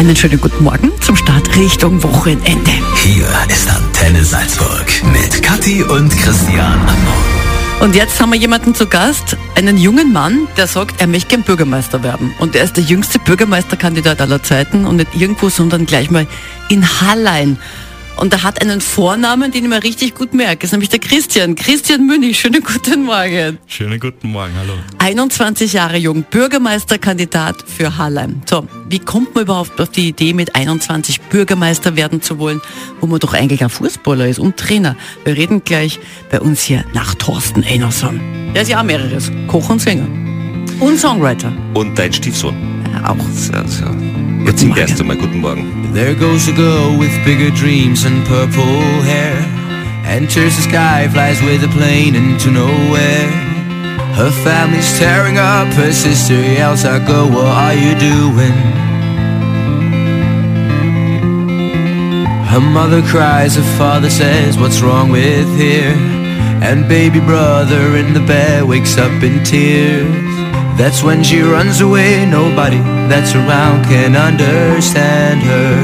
Einen schönen guten Morgen zum Start Richtung Wochenende. Hier ist Antenne Salzburg mit Kathi und Christian Und jetzt haben wir jemanden zu Gast, einen jungen Mann, der sagt, er möchte gern Bürgermeister werden. Und er ist der jüngste Bürgermeisterkandidat aller Zeiten und nicht irgendwo, sondern gleich mal in Hallein. Und er hat einen Vornamen, den ich mir richtig gut merke. Das ist nämlich der Christian. Christian Münich. Schönen guten Morgen. Schönen guten Morgen, hallo. 21 Jahre jung, Bürgermeisterkandidat für Hallein. So, wie kommt man überhaupt auf die Idee, mit 21 Bürgermeister werden zu wollen, wo man doch eigentlich ein Fußballer ist und Trainer? Wir reden gleich bei uns hier nach Thorsten Enerson. Der ist ja auch mehreres. Koch und Sänger. Und Songwriter. Und dein Stiefsohn. Ja, auch. Sehr, sehr. Jetzt Guten Morgen. There goes a girl with bigger dreams and purple hair. Enters the sky, flies with a plane into nowhere. Her family's tearing up, her sister yells out, Girl, what are you doing? Her mother cries, her father says, What's wrong with here? And baby brother in the bed wakes up in tears. That's when she runs away, nobody that's around can understand her.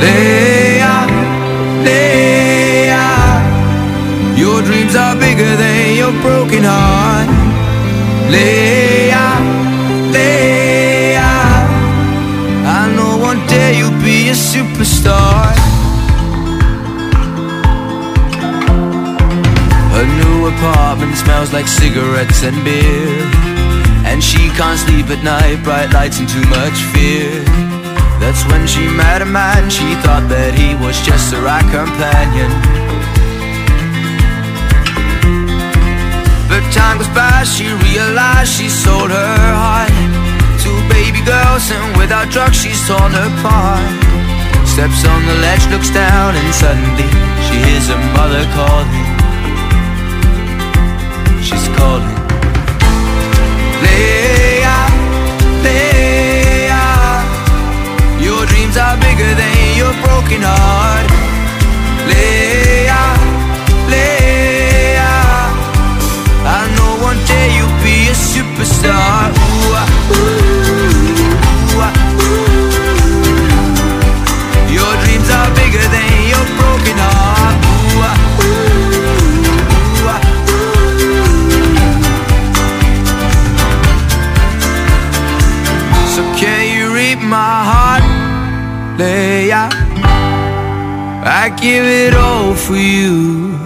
Leia, Leia, your dreams are bigger than your broken heart. Leia, Leia, I know one day you'll be a superstar. Apartment smells like cigarettes and beer. And she can't sleep at night, bright lights and too much fear. That's when she met a man, she thought that he was just the right companion. But time goes by, she realized she sold her heart to baby girls, and without drugs, she's torn apart. Steps on the ledge, looks down, and suddenly she hears her mother calling calling. Leia, Leia, your dreams are bigger than your broken heart. Leia, Leia, I know one day you'll be a superstar. Give it all for you.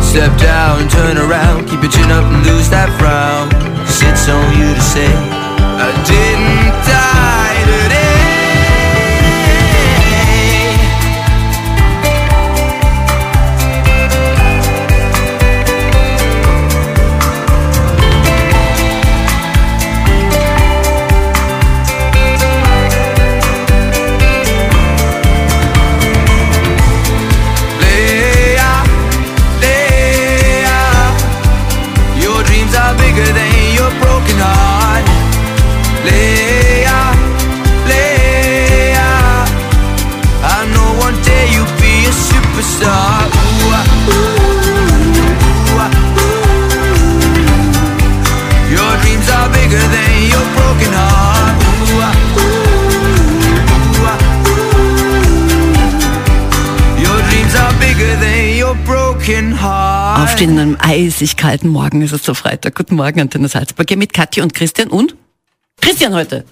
Step down, and turn around, keep your chin up and lose that frown. it's on you to say I didn't die today. An einem eisig kalten Morgen ist es so Freitag. Guten Morgen, Antenne Salzburg. Hier mit Katja und Christian und Christian heute.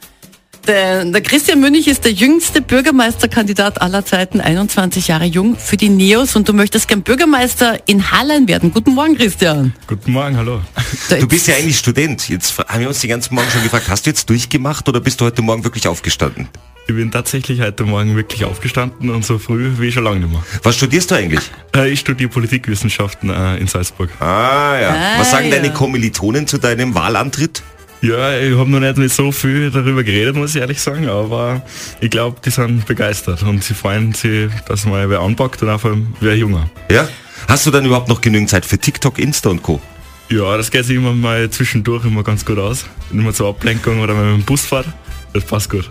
Der, der Christian Münch ist der jüngste Bürgermeisterkandidat aller Zeiten, 21 Jahre jung für die Neos und du möchtest gern Bürgermeister in Hallein werden. Guten Morgen, Christian. Guten Morgen, hallo. Du bist ja eigentlich Student. Jetzt haben wir uns den ganzen Morgen schon gefragt, hast du jetzt durchgemacht oder bist du heute Morgen wirklich aufgestanden? Ich bin tatsächlich heute Morgen wirklich aufgestanden und so früh wie schon lange nicht mehr. Was studierst du eigentlich? Äh, Ich studiere Politikwissenschaften äh, in Salzburg. Ah ja. Ah, Was sagen ja. deine Kommilitonen zu deinem Wahlantritt? Ja, ich habe noch nicht mit so viel darüber geredet, muss ich ehrlich sagen, aber ich glaube, die sind begeistert und sie freuen sich, dass mal wer anpackt und auch vor allem wer junger. Ja? Hast du dann überhaupt noch genügend Zeit für TikTok, Insta und Co? Ja, das geht sich immer mal zwischendurch immer ganz gut aus. Immer zur Ablenkung oder wenn man mit dem Bus fährt. Das passt gut.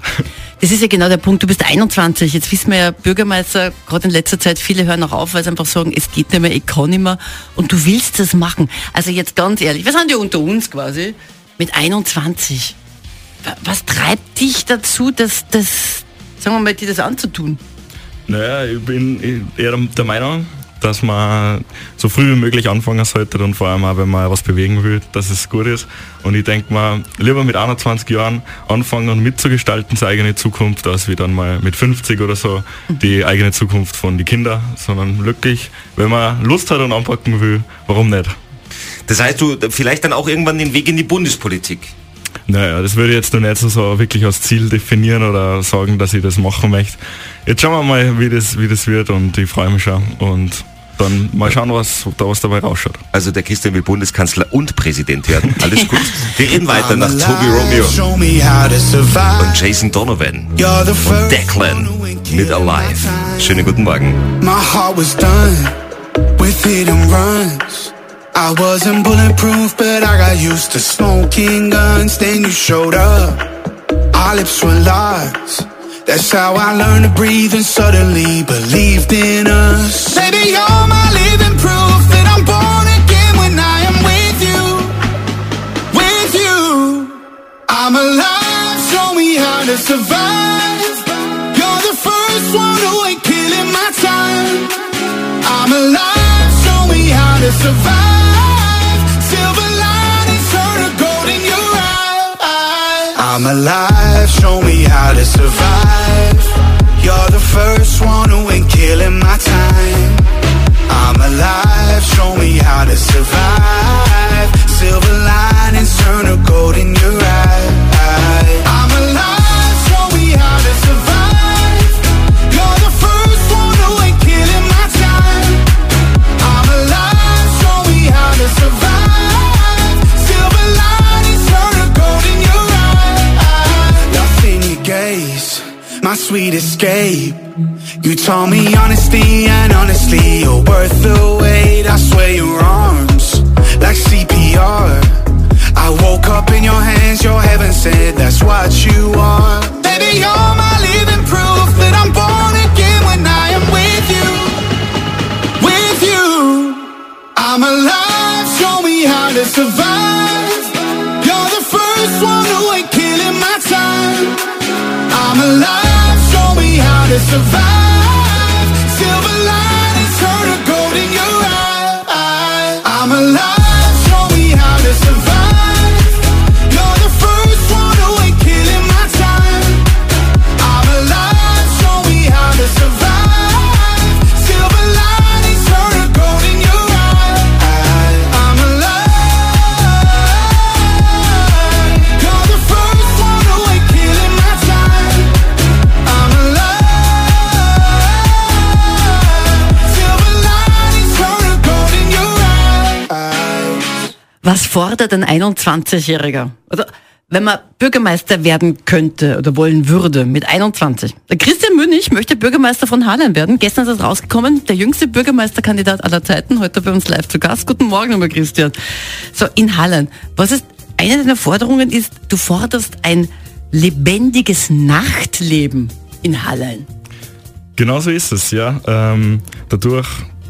Das ist ja genau der Punkt. Du bist 21. Jetzt wissen wir ja, Bürgermeister, gerade in letzter Zeit, viele hören auch auf, weil sie einfach sagen, es geht nicht mehr, ich kann nicht mehr. Und du willst das machen. Also jetzt ganz ehrlich, wir sind ja unter uns quasi. Mit 21. Wa- Was treibt dich dazu, das, das, sagen wir mal, dir das anzutun? Naja, ich bin eher der Meinung, dass man so früh wie möglich anfangen sollte und vor allem auch, wenn man was bewegen will, dass es gut ist. Und ich denke mal, lieber mit 21 Jahren anfangen und mitzugestalten seine eigene Zukunft, als wie dann mal mit 50 oder so die eigene Zukunft von den Kindern, sondern wirklich, wenn man Lust hat und anpacken will, warum nicht? Das heißt, du vielleicht dann auch irgendwann den Weg in die Bundespolitik. Naja, das würde ich jetzt noch nicht so, wirklich als Ziel definieren oder sagen, dass ich das machen möchte. Jetzt schauen wir mal, wie das, wie das wird und ich freue mich schon. Und dann mal schauen, was da was dabei rausschaut. Also der Christian will Bundeskanzler und Präsident werden. Alles gut. Wir reden weiter nach Toby Romeo Show me how to survive. und Jason Donovan und Declan mit Alive. Schönen guten Morgen. My heart was done with hit and runs. I wasn't bulletproof, but I got used to smoking guns. Then you showed up. Our lips were locked. That's how I learned to breathe and suddenly believed in us. Baby, you're my living proof that I'm born again when I am with you. With you, I'm alive. Show me how to survive. You're the first one who ain't killing my time. I'm alive, show me how to survive. I'm alive, show me how to survive. You're the first one who ain't killing my time. I'm alive, show me how to survive. Silver linings turn to gold in your my sweet escape. You taught me honesty, and honestly, you're worth the wait. I swear your arms, like CPR. I woke up in your hands, your heaven said that's what you are. Baby, you're my living proof that I'm born again when I am with you. With you, I'm alive, show me how to survive. You're the first one who ain't killing my time. I'm alive, to survive. Fordert ein 21-Jähriger? Oder wenn man Bürgermeister werden könnte oder wollen würde mit 21. Der Christian Münich möchte Bürgermeister von Hallein werden. Gestern ist es rausgekommen, der jüngste Bürgermeisterkandidat aller Zeiten, heute bei uns live zu Gast. Guten Morgen, lieber Christian. So, in Hallein. Was ist, eine deiner Forderungen ist, du forderst ein lebendiges Nachtleben in Hallein. Genau so ist es, ja. Ähm, dadurch,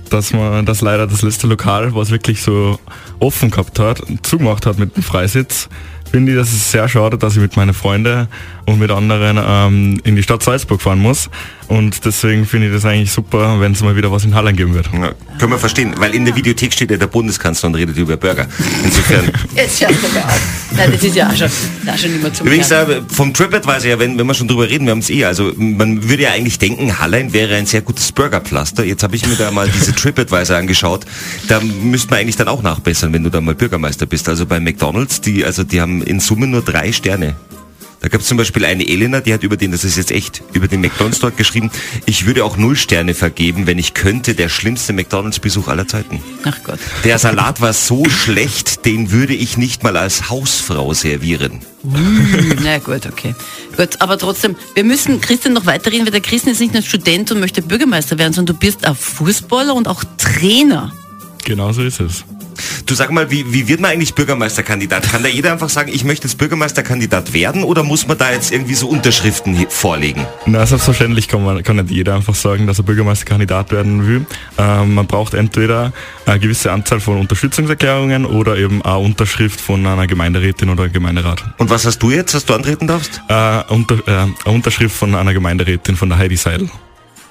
dass man das leider das letzte Lokal, was wirklich so offen gehabt hat, zugemacht hat mit dem Freisitz, finde ich, dass es sehr schade, dass ich mit meinen Freunden und mit anderen ähm, in die Stadt Salzburg fahren muss. Und deswegen finde ich das eigentlich super, wenn es mal wieder was in Hallein geben wird. Ja, können wir verstehen, weil in der Videothek steht ja der Bundeskanzler und redet über Burger. Insofern. Jetzt mir auf. Nein, das ist ja auch schon, auch schon immer zum Übrigens, äh, vom TripAdvisor, ja, wenn, wenn wir schon drüber reden, wir haben es eh, also man würde ja eigentlich denken, Hallein wäre ein sehr gutes Burgerpflaster. Jetzt habe ich mir da mal diese TripAdvisor angeschaut. Da müsste man eigentlich dann auch nachbessern, wenn du da mal Bürgermeister bist. Also bei McDonalds, die, also die haben in Summe nur drei Sterne. Da gab es zum Beispiel eine Elena, die hat über den, das ist jetzt echt, über den McDonalds dort geschrieben, ich würde auch null Sterne vergeben, wenn ich könnte, der schlimmste McDonalds-Besuch aller Zeiten. Ach Gott. Der Salat war so schlecht, den würde ich nicht mal als Hausfrau servieren. Na gut, okay. Gut, aber trotzdem, wir müssen Christian noch weiterreden, weil der Christian ist nicht nur Student und möchte Bürgermeister werden, sondern du bist auch Fußballer und auch Trainer. Genau so ist es. Du sag mal, wie, wie wird man eigentlich Bürgermeisterkandidat? Kann da jeder einfach sagen, ich möchte jetzt Bürgermeisterkandidat werden oder muss man da jetzt irgendwie so Unterschriften vorlegen? Na, selbstverständlich kann, man, kann nicht jeder einfach sagen, dass er Bürgermeisterkandidat werden will. Ähm, man braucht entweder eine gewisse Anzahl von Unterstützungserklärungen oder eben eine Unterschrift von einer Gemeinderätin oder einem Gemeinderat. Und was hast du jetzt, dass du antreten darfst? Äh, unter, äh, eine Unterschrift von einer Gemeinderätin, von der Heidi Seidel.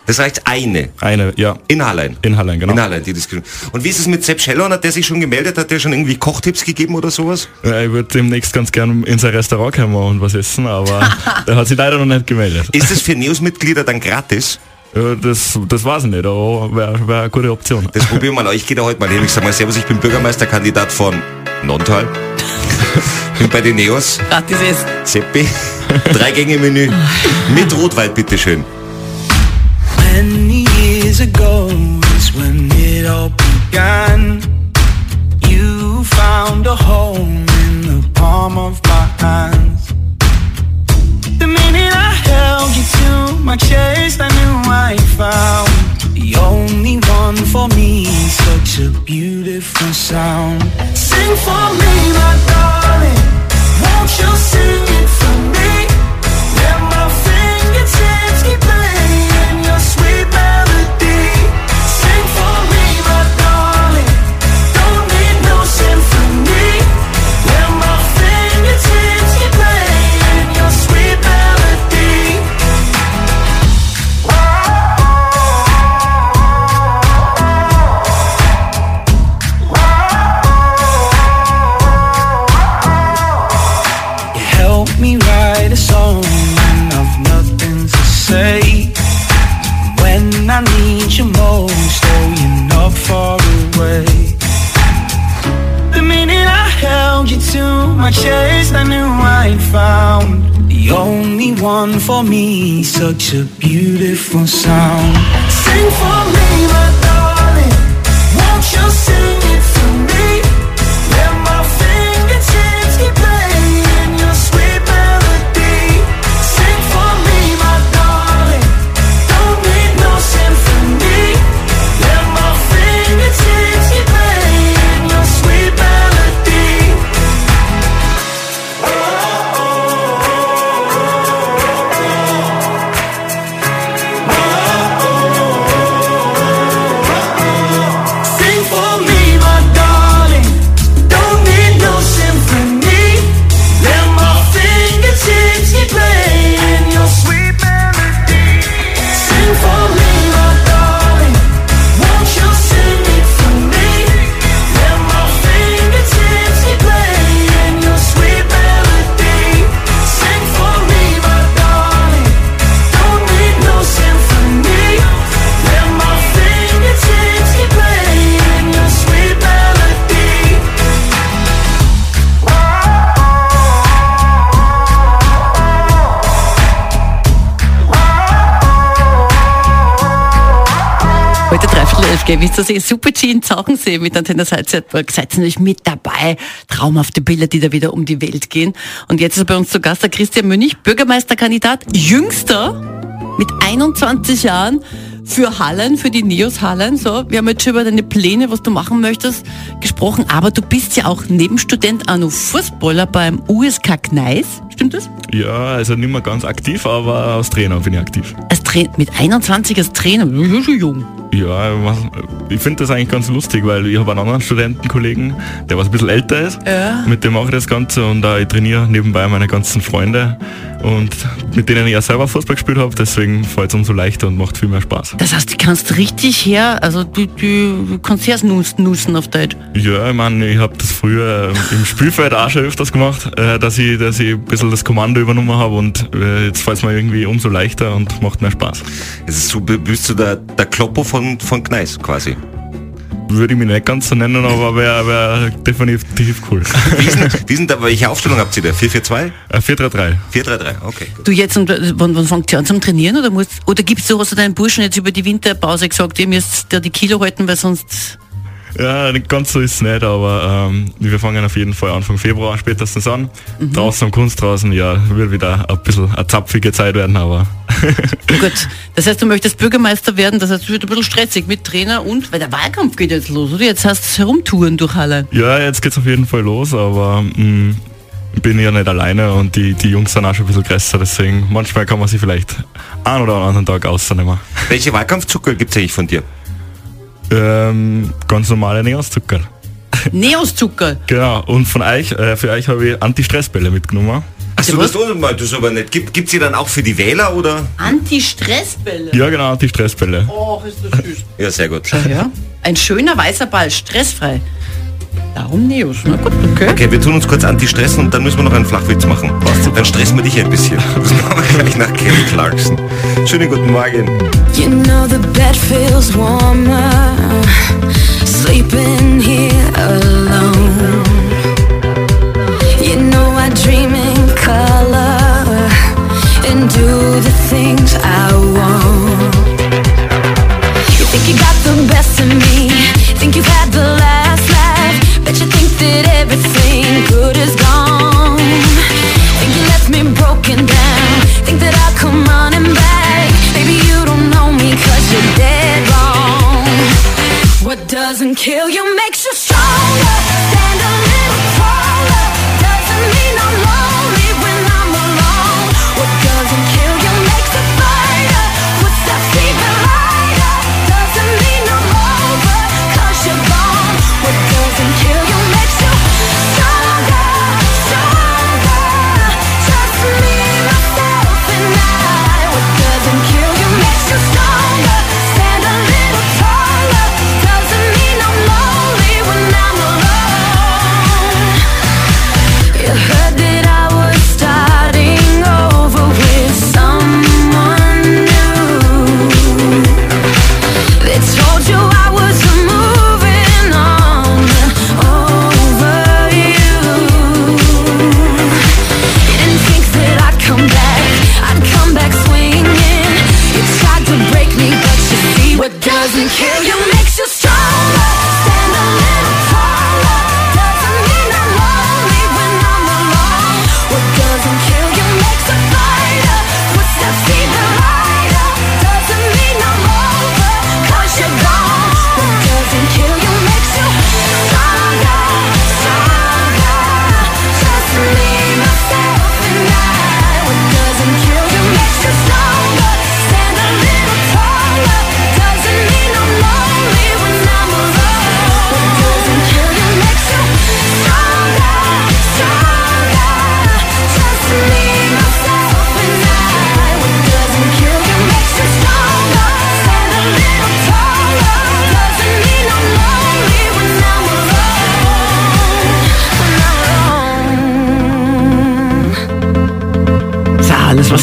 Das reicht eine. Eine, ja, In Hallein. in Hallein, genau. In Hallein, die Diskussion. Und wie ist es mit Sepp Schellhorn? Hat der sich schon gemeldet? Hat der schon irgendwie Kochtipps gegeben oder sowas? Ja, ich würde demnächst ganz gern in sein Restaurant kommen und was essen, aber er hat sich leider noch nicht gemeldet. Ist es für Neos-Mitglieder dann gratis? Ja, das, das weiß ich nicht, aber wäre wär eine gute Option. Das probieren wir mal. Ich gehe da heute mal hin. Ich sag mal, Servus, ich bin Bürgermeisterkandidat von Nontal. bin bei den Neos. Gratis Essen. Seppi. Drei Gänge Menü. Mit Rotwein, bitteschön. Many years ago is when it all began. You found a home in the palm of my hands. The minute I held you to my chest, I knew I found the only one for me. Such a beautiful sound. Sing for me, my darling. Won't you sing it for me? Chest, I knew I'd found the only one for me. Such a beautiful sound. Sing for me, my darling. Wisst ihr, das ist Super G in Zauchensee mit Antenne Salzburg. Seid ihr natürlich mit dabei. Traumhafte Bilder, die da wieder um die Welt gehen. Und jetzt ist bei uns zu Gast der Christian Münch, Bürgermeisterkandidat, jüngster, mit 21 Jahren für Hallen, für die Neos Hallen. So, wir haben jetzt schon über deine Pläne, was du machen möchtest, gesprochen. Aber du bist ja auch Nebenstudent noch Fußballer beim USK Gneis. Stimmt das? Ja, also nicht mehr ganz aktiv, aber als Trainer bin ich aktiv. Als Tra mit 21 als Trainer, du bist ja schon jung. Ja, was- ich finde das eigentlich ganz lustig, weil ich habe einen anderen Studentenkollegen, der was ein bisschen älter ist. Ja. Mit dem mache ich das Ganze und äh, ich trainiere nebenbei meine ganzen Freunde und mit denen ich ja selber Fußball gespielt habe, deswegen fällt es umso leichter und macht viel mehr Spaß. Das heißt, du kannst richtig her, also du, du kannst her nussen auf Deutsch. Ja, ich meine, ich habe das früher äh, im Spielfeld auch schon öfters gemacht, äh, dass ich, dass ich ein bisschen das Kommando übernommen habe und äh, jetzt fällt es mir irgendwie umso leichter und macht mehr Spaß. Es ist so, bist du der, der Kloppo von, von Gneis quasi. Würde ich mich nicht ganz so nennen, aber wäre wär definitiv cool. Wie ist denn, wie denn da, welche Aufstellung habt ihr da? 4-4-2? Äh, 4-3-3. 4-3-3, okay. Gut. Du jetzt, und äh, wann, wann fängt ihr an zum Trainieren oder musst, oder gibt's so, hast du deinen Burschen jetzt über die Winterpause gesagt, ihr müsst da die Kilo halten, weil sonst, Ja, ganz so ist es nicht, aber ähm, wir fangen auf jeden Fall Anfang Februar spätestens an. Draußen am Kunstrasen, ja, wird wieder ein bisschen eine zapfige Zeit werden, aber Gut, das heißt, du möchtest Bürgermeister werden, das heißt, es wird ein bisschen stressig mit Trainer und, weil der Wahlkampf geht jetzt los, oder? Jetzt hast du herumtouren durch Halle. ja, jetzt geht's auf jeden Fall los, aber mh, bin ja nicht alleine und die, die Jungs sind auch schon ein bisschen größer, deswegen manchmal kann man sich vielleicht einen oder anderen Tag ausnehmen. Welche Wahlkampfzucker gibt's eigentlich von dir? Ähm, ganz normale Neoszucker. Neoszucker. Genau, und von euch, äh, für euch habe ich Anti-Stressbälle mitgenommen. Achso, was? das, das ist aber nicht. Gibt, gibt's die dann auch für die Wähler oder? Anti-Stressbälle. Ja, genau, Anti-Stressbälle. Oh, ist das süß. Ja, sehr gut. Ja. Ein schöner weißer Ball, stressfrei. Darum Neos. Na gut, okay. Okay, wir tun uns kurz anti-stressen und dann müssen wir noch einen Flachwitz machen. Dann stressen wir dich ein bisschen. Das machen wir gleich nach Kelly Clarkson. Schönen guten Morgen. You know the bed feels warmer sleeping here alone. You know I dream in color and do the things I want. You think you got the best of me, think you've had the last you that everything good is gone. Think you left me broken down, think that I'll come running back. Maybe you don't know me cause you're dead wrong. What doesn't kill you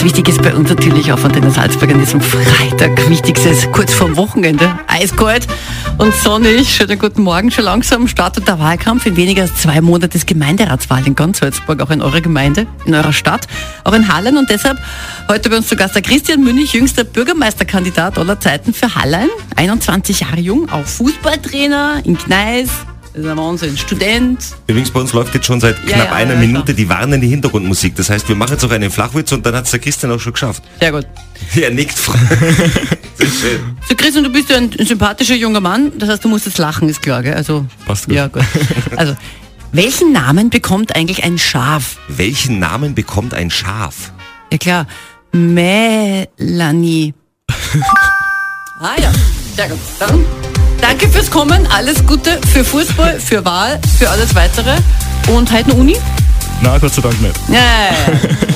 wichtig ist bei uns natürlich auch von den Salzburg an diesem Freitag. Wichtigstes kurz vorm Wochenende. Eiskalt und sonnig. Schönen guten Morgen. Schon langsam startet der Wahlkampf. In weniger als zwei Monaten ist Gemeinderatswahl in ganz Salzburg, auch in eurer Gemeinde, in eurer Stadt, auch in Hallen. Und deshalb heute bei uns zu Gast der Christian Münich, jüngster Bürgermeisterkandidat aller Zeiten für Hallein. 21 Jahre jung, auch Fußballtrainer in Gneis. Das ist ein Wahnsinn. Student. Übrigens, bei uns läuft jetzt schon seit Ja, knapp ja, einer ja, Minute klar. die warnende Hintergrundmusik. Das heißt, wir machen jetzt auch einen Flachwitz und dann hat es der Christian auch schon geschafft. Sehr gut. Er nickt. So Christian, du bist ja ein, ein sympathischer junger Mann, das heißt, du musst jetzt lachen, ist klar, gell? Also, Passt gut. Ja, gut. Also, welchen Namen bekommt eigentlich ein Schaf? Welchen Namen bekommt ein Schaf? Ja klar, Melanie. ah ja, sehr gut. Dann danke fürs Kommen, alles Gute für Fußball, für Wahl, für alles Weitere und heute eine Uni? Na, Gott sei Dank nicht. Ja, ja, ja.